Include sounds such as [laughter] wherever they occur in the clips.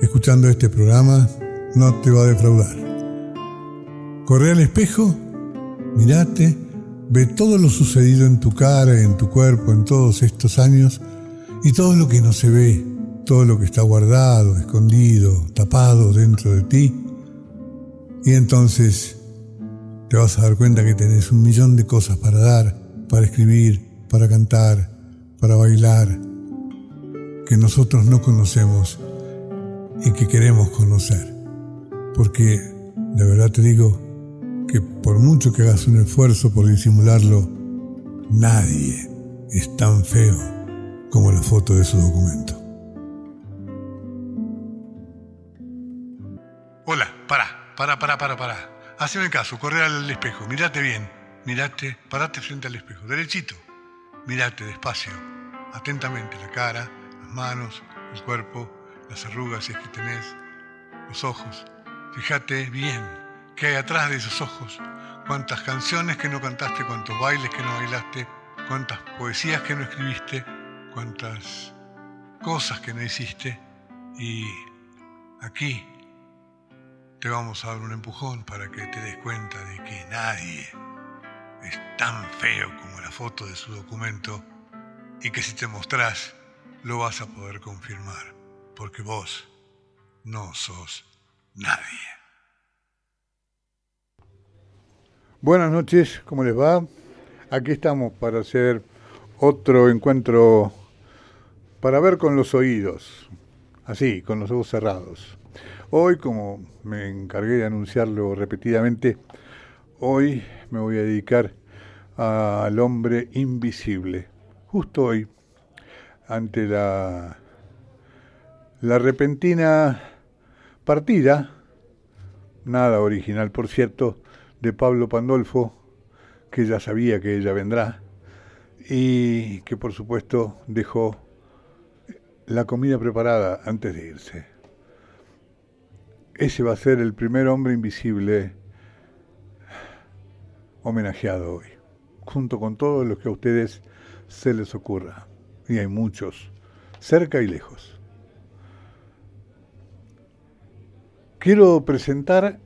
escuchando este programa, no te va a defraudar. Corre al espejo, mirate, ve todo lo sucedido en tu cara, en tu cuerpo, en todos estos años y todo lo que no se ve, todo lo que está guardado, escondido, tapado dentro de ti. Y entonces te vas a dar cuenta que tenés un millón de cosas para dar, para escribir, para cantar, para bailar, que nosotros no conocemos y que queremos conocer. Porque de verdad te digo que por mucho que hagas un esfuerzo por disimularlo, nadie es tan feo como la foto de su documento. Hola, para, para, para, para, para. Haceme caso, corre al espejo, mirate bien, mirate, parate frente al espejo, derechito, mirate despacio, atentamente la cara, las manos, el cuerpo, las arrugas si es que tenés, los ojos. Fíjate bien qué hay atrás de esos ojos, cuántas canciones que no cantaste, cuántos bailes que no bailaste, cuántas poesías que no escribiste, cuántas cosas que no hiciste. Y aquí te vamos a dar un empujón para que te des cuenta de que nadie es tan feo como la foto de su documento y que si te mostrás lo vas a poder confirmar porque vos no sos nadie. Buenas noches, ¿cómo les va? Aquí estamos para hacer otro encuentro para ver con los oídos, así, con los ojos cerrados. Hoy, como me encargué de anunciarlo repetidamente, hoy me voy a dedicar al hombre invisible. Justo hoy, ante la la repentina partida, nada original por cierto, de Pablo Pandolfo, que ya sabía que ella vendrá, y que por supuesto dejó la comida preparada antes de irse. Ese va a ser el primer hombre invisible homenajeado hoy, junto con todos los que a ustedes se les ocurra. Y hay muchos, cerca y lejos. Quiero presentar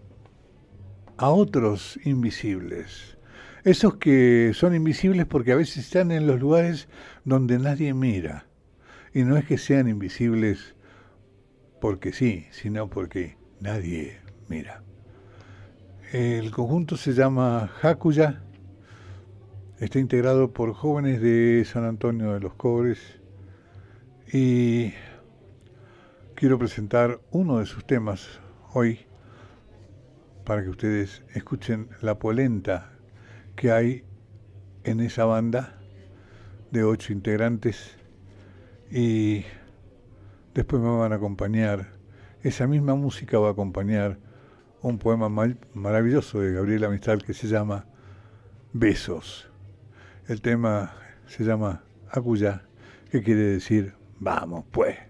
a otros invisibles. Esos que son invisibles porque a veces están en los lugares donde nadie mira. Y no es que sean invisibles porque sí, sino porque nadie mira. El conjunto se llama Hakuya. Está integrado por jóvenes de San Antonio de los Cobres. Y quiero presentar uno de sus temas hoy para que ustedes escuchen la polenta que hay en esa banda de ocho integrantes y después me van a acompañar, esa misma música va a acompañar un poema maravilloso de Gabriela Mistral que se llama Besos. El tema se llama Acuya, que quiere decir vamos pues.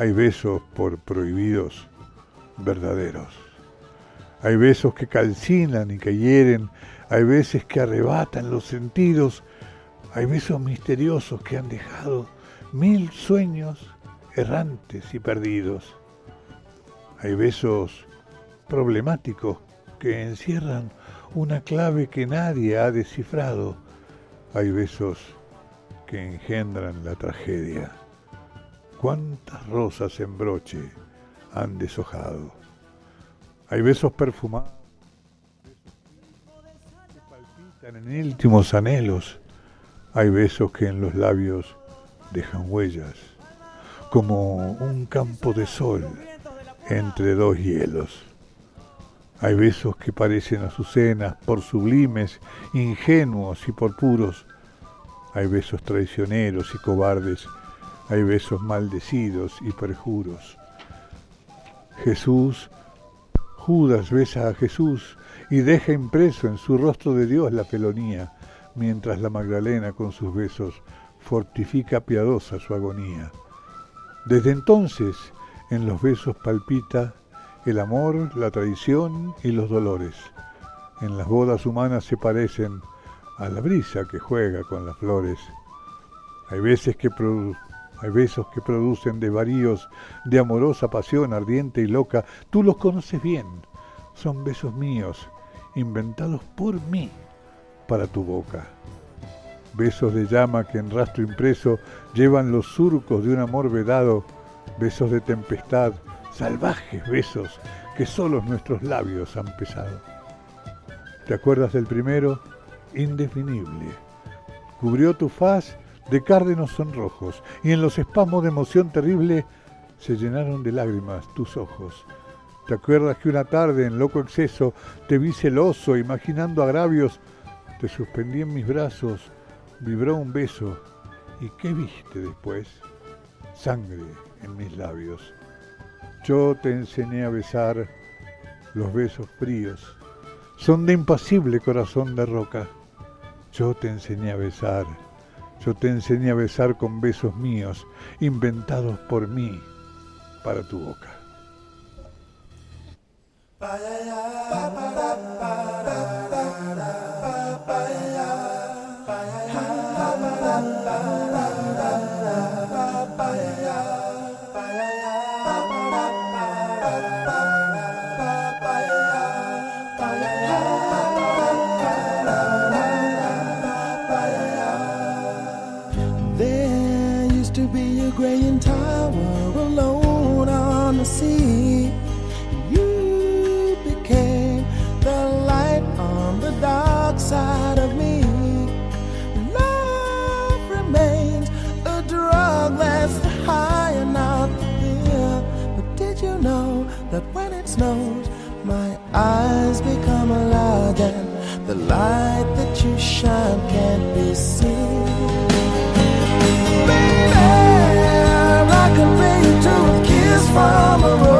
Hay besos por prohibidos verdaderos. Hay besos que calcinan y que hieren. Hay veces que arrebatan los sentidos. Hay besos misteriosos que han dejado mil sueños errantes y perdidos. Hay besos problemáticos que encierran una clave que nadie ha descifrado. Hay besos que engendran la tragedia. ¿Cuántas rosas en broche han deshojado? Hay besos perfumados, que palpitan en últimos anhelos. Hay besos que en los labios dejan huellas, como un campo de sol entre dos hielos. Hay besos que parecen azucenas por sublimes, ingenuos y por puros. Hay besos traicioneros y cobardes. Hay besos maldecidos y perjuros. Jesús, Judas besa a Jesús y deja impreso en su rostro de Dios la felonía, mientras la Magdalena con sus besos fortifica piadosa su agonía. Desde entonces en los besos palpita el amor, la traición y los dolores. En las bodas humanas se parecen a la brisa que juega con las flores. Hay veces que hay besos que producen desvaríos de amorosa pasión ardiente y loca. Tú los conoces bien. Son besos míos, inventados por mí para tu boca. Besos de llama que en rastro impreso llevan los surcos de un amor vedado. Besos de tempestad salvajes besos que solo nuestros labios han pesado. ¿Te acuerdas del primero? Indefinible. Cubrió tu faz de cárdenos sonrojos y en los espasmos de emoción terrible se llenaron de lágrimas tus ojos. ¿Te acuerdas que una tarde en loco exceso te vi celoso, imaginando agravios? Te suspendí en mis brazos, vibró un beso. ¿Y qué viste después? Sangre en mis labios. Yo te enseñé a besar los besos fríos, son de impasible corazón de roca. Yo te enseñé a besar, yo te enseñé a besar con besos míos, inventados por mí para tu boca. The light that you shine can't be seen. Baby, I compare you to a kiss from a rose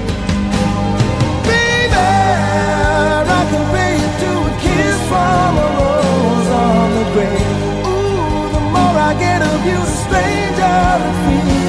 From a rose on the grave. Ooh, the more I get of you, the stranger it feels,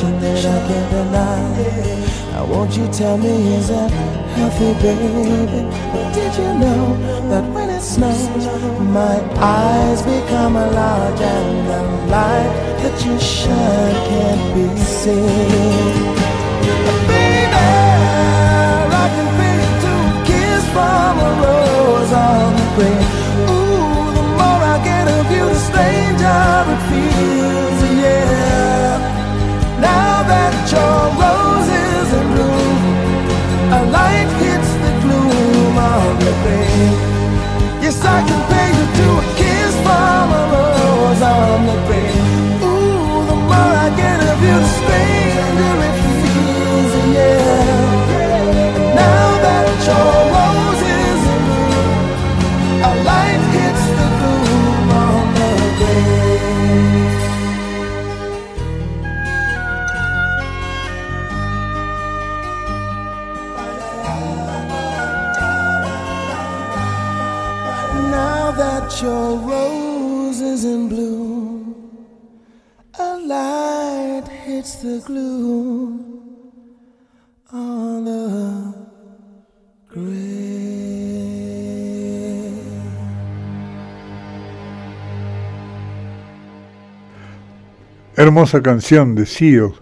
grown that I can't deny. Now, won't you tell me, is that healthy, baby? But did you know that when it snows, my eyes become large and the light that you shine can't be seen? Baby, I can to a kiss from a rose on the grave. Ooh, the more I get of you, the stranger it feels. Light hits the gloom of the grave. Yes, I can pay you to a kiss from a rose on the Hermosa canción de Seal.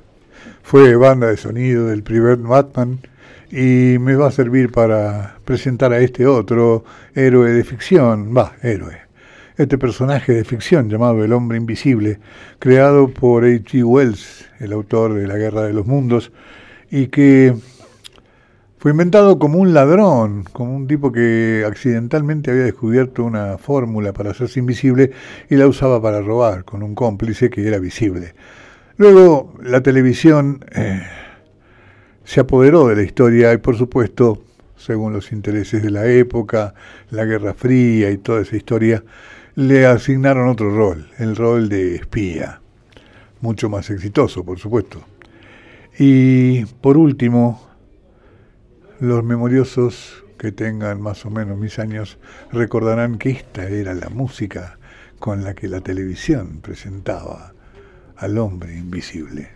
Fue banda de sonido del primer Batman y me va a servir para presentar a este otro héroe de ficción, va, héroe. Este personaje de ficción llamado El Hombre Invisible, creado por H.G. Wells, el autor de La Guerra de los Mundos, y que fue inventado como un ladrón, como un tipo que accidentalmente había descubierto una fórmula para hacerse invisible y la usaba para robar con un cómplice que era visible. Luego la televisión eh, se apoderó de la historia y por supuesto, según los intereses de la época, la Guerra Fría y toda esa historia, le asignaron otro rol, el rol de espía, mucho más exitoso, por supuesto. Y por último, los memoriosos que tengan más o menos mis años recordarán que esta era la música con la que la televisión presentaba al hombre invisible.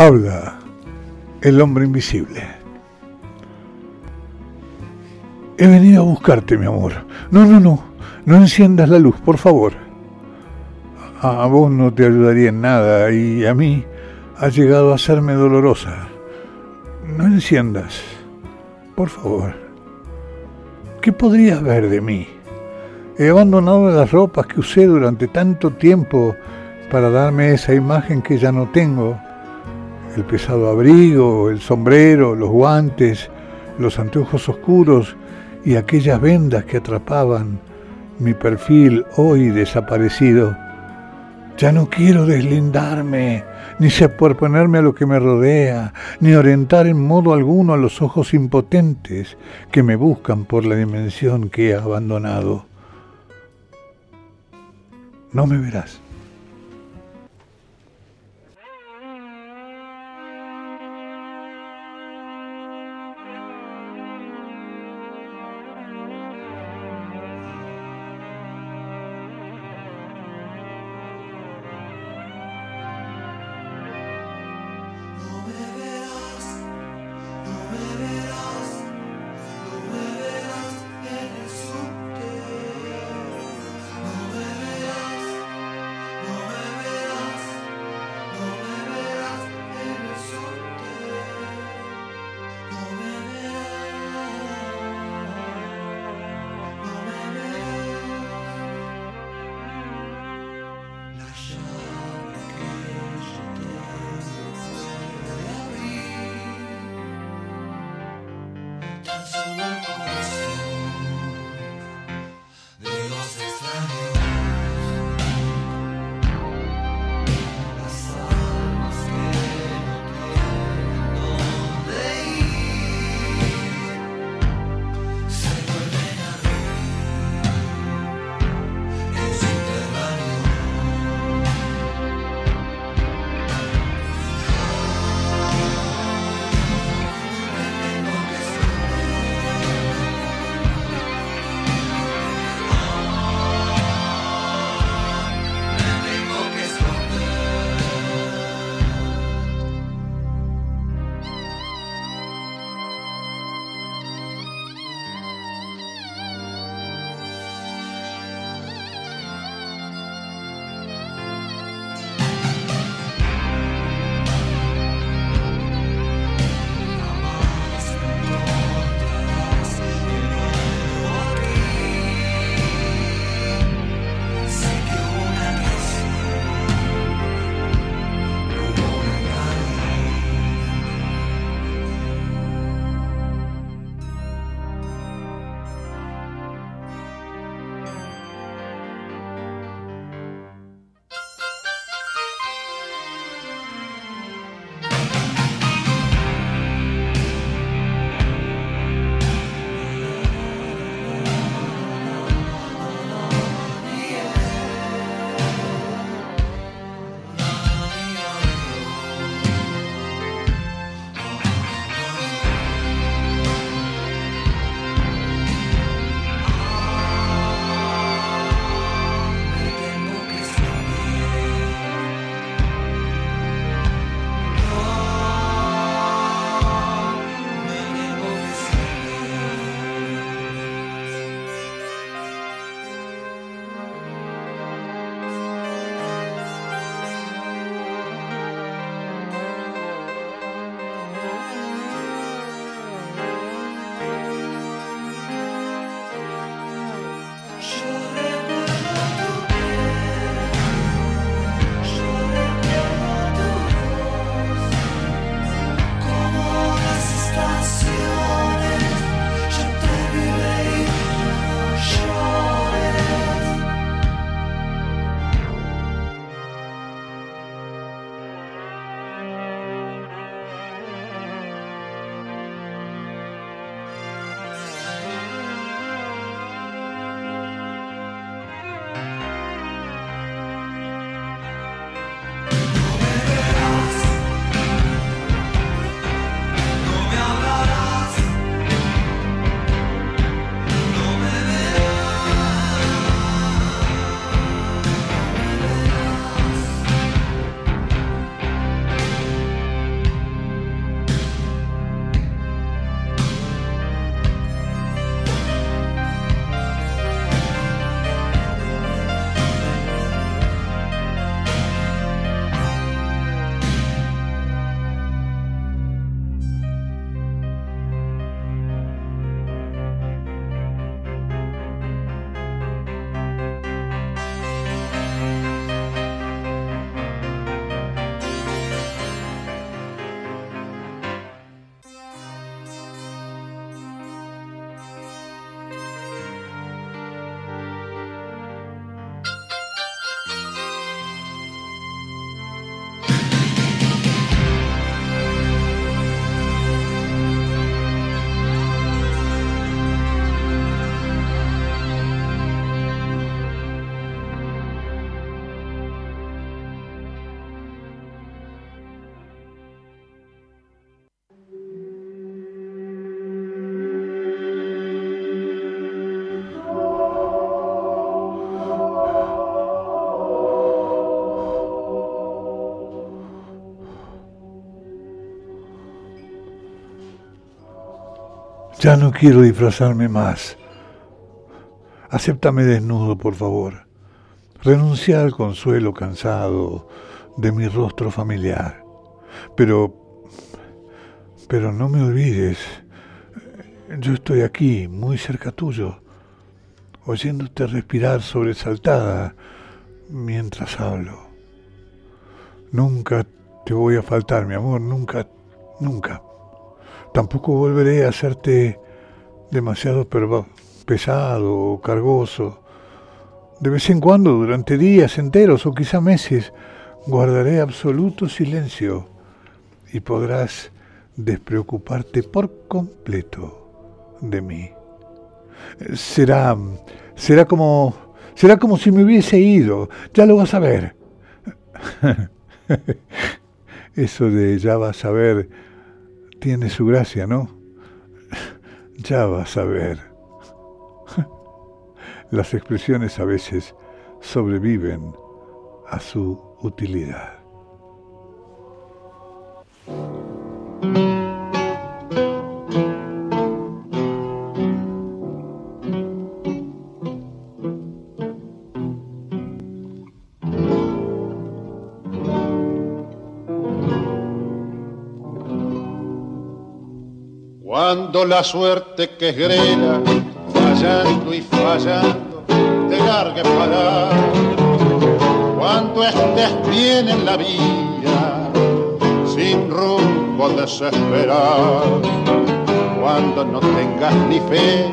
Habla el hombre invisible. He venido a buscarte, mi amor. No, no, no. No enciendas la luz, por favor. A vos no te ayudaría en nada y a mí ha llegado a serme dolorosa. No enciendas. Por favor. ¿Qué podrías ver de mí? He abandonado las ropas que usé durante tanto tiempo para darme esa imagen que ya no tengo el pesado abrigo, el sombrero, los guantes, los anteojos oscuros y aquellas vendas que atrapaban mi perfil hoy desaparecido. Ya no quiero deslindarme, ni superponerme a lo que me rodea, ni orientar en modo alguno a los ojos impotentes que me buscan por la dimensión que he abandonado. No me verás. Ya no quiero disfrazarme más. Acéptame desnudo, por favor. Renuncia al consuelo cansado de mi rostro familiar. Pero, pero no me olvides, yo estoy aquí, muy cerca tuyo, oyéndote respirar sobresaltada mientras hablo. Nunca te voy a faltar, mi amor, nunca, nunca. Tampoco volveré a hacerte demasiado pesado o cargoso. De vez en cuando, durante días enteros o quizá meses, guardaré absoluto silencio y podrás despreocuparte por completo de mí. Será, será como, será como si me hubiese ido, ya lo vas a ver. [laughs] Eso de ya vas a ver tiene su gracia, ¿no? [laughs] Ya vas a ver. [laughs] Las expresiones a veces sobreviven a su utilidad. La suerte que es grela, fallando y fallando, te largue para cuando estés bien en la vía, sin rumbo desesperar, cuando no tengas ni fe,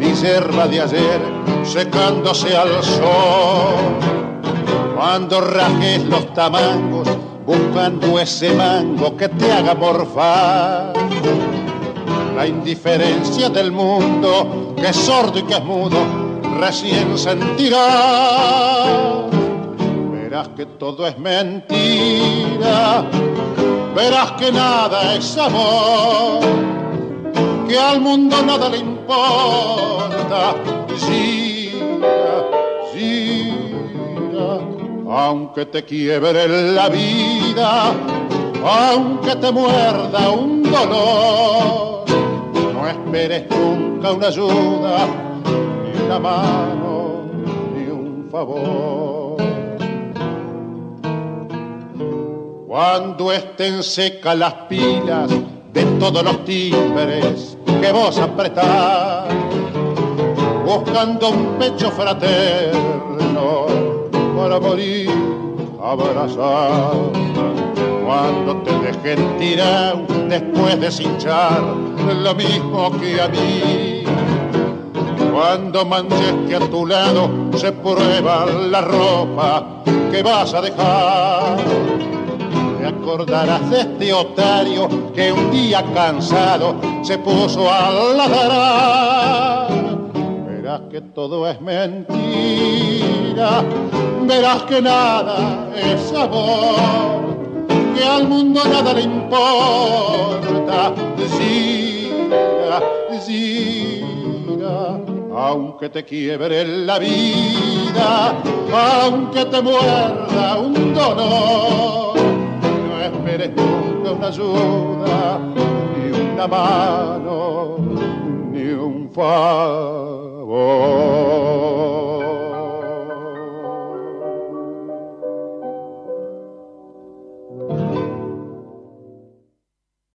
ni yerba de ayer secándose al sol, cuando rajes los tamangos buscando ese mango que te haga morfar la indiferencia del mundo, que es sordo y que es mudo, recién sentirá. Verás que todo es mentira, verás que nada es amor, que al mundo nada le importa. Gira, gira, aunque te quiebre la vida, aunque te muerda un dolor esperes nunca una ayuda, ni una mano, ni un favor. Cuando estén secas las pilas de todos los timbres que vos apretás, buscando un pecho fraterno para morir abrazado cuando te dejen tirar después de cinchar lo mismo que a mí. Cuando manches que a tu lado se prueba la ropa que vas a dejar. Te acordarás de este otario que un día cansado se puso a ladrar. Verás que todo es mentira, verás que nada es amor que al mundo nada le importa. Gira, gira, aunque te quiebre la vida, aunque te muerda un dolor, no esperes nunca una ayuda, ni una mano, ni un favor.